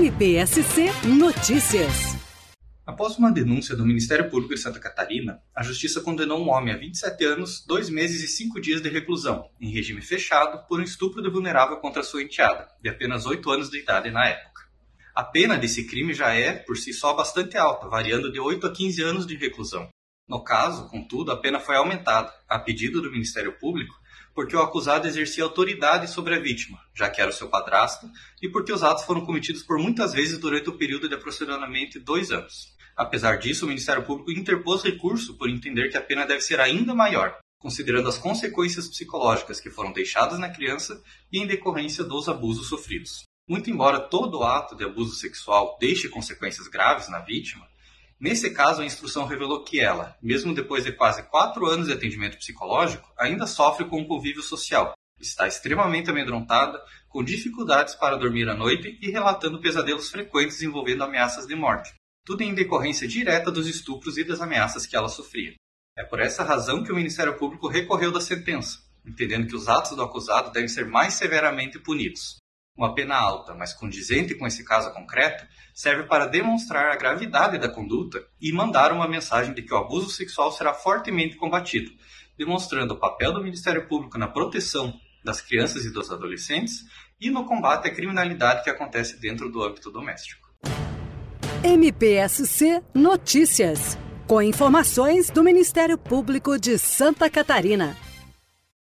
MPSC Notícias. Após uma denúncia do Ministério Público de Santa Catarina, a Justiça condenou um homem a 27 anos, 2 meses e 5 dias de reclusão, em regime fechado, por um estupro de vulnerável contra sua enteada, de apenas 8 anos de idade na época. A pena desse crime já é, por si só, bastante alta, variando de 8 a 15 anos de reclusão. No caso, contudo, a pena foi aumentada, a pedido do Ministério Público, porque o acusado exercia autoridade sobre a vítima, já que era o seu padrasto, e porque os atos foram cometidos por muitas vezes durante o período de aproximadamente dois anos. Apesar disso, o Ministério Público interpôs recurso por entender que a pena deve ser ainda maior, considerando as consequências psicológicas que foram deixadas na criança e em decorrência dos abusos sofridos. Muito embora todo ato de abuso sexual deixe consequências graves na vítima, Nesse caso, a instrução revelou que ela, mesmo depois de quase quatro anos de atendimento psicológico, ainda sofre com o convívio social. Está extremamente amedrontada, com dificuldades para dormir à noite e relatando pesadelos frequentes envolvendo ameaças de morte. Tudo em decorrência direta dos estupros e das ameaças que ela sofria. É por essa razão que o Ministério Público recorreu da sentença, entendendo que os atos do acusado devem ser mais severamente punidos. Uma pena alta, mas condizente com esse caso concreto, serve para demonstrar a gravidade da conduta e mandar uma mensagem de que o abuso sexual será fortemente combatido, demonstrando o papel do Ministério Público na proteção das crianças e dos adolescentes e no combate à criminalidade que acontece dentro do âmbito doméstico. MPSC Notícias, com informações do Ministério Público de Santa Catarina.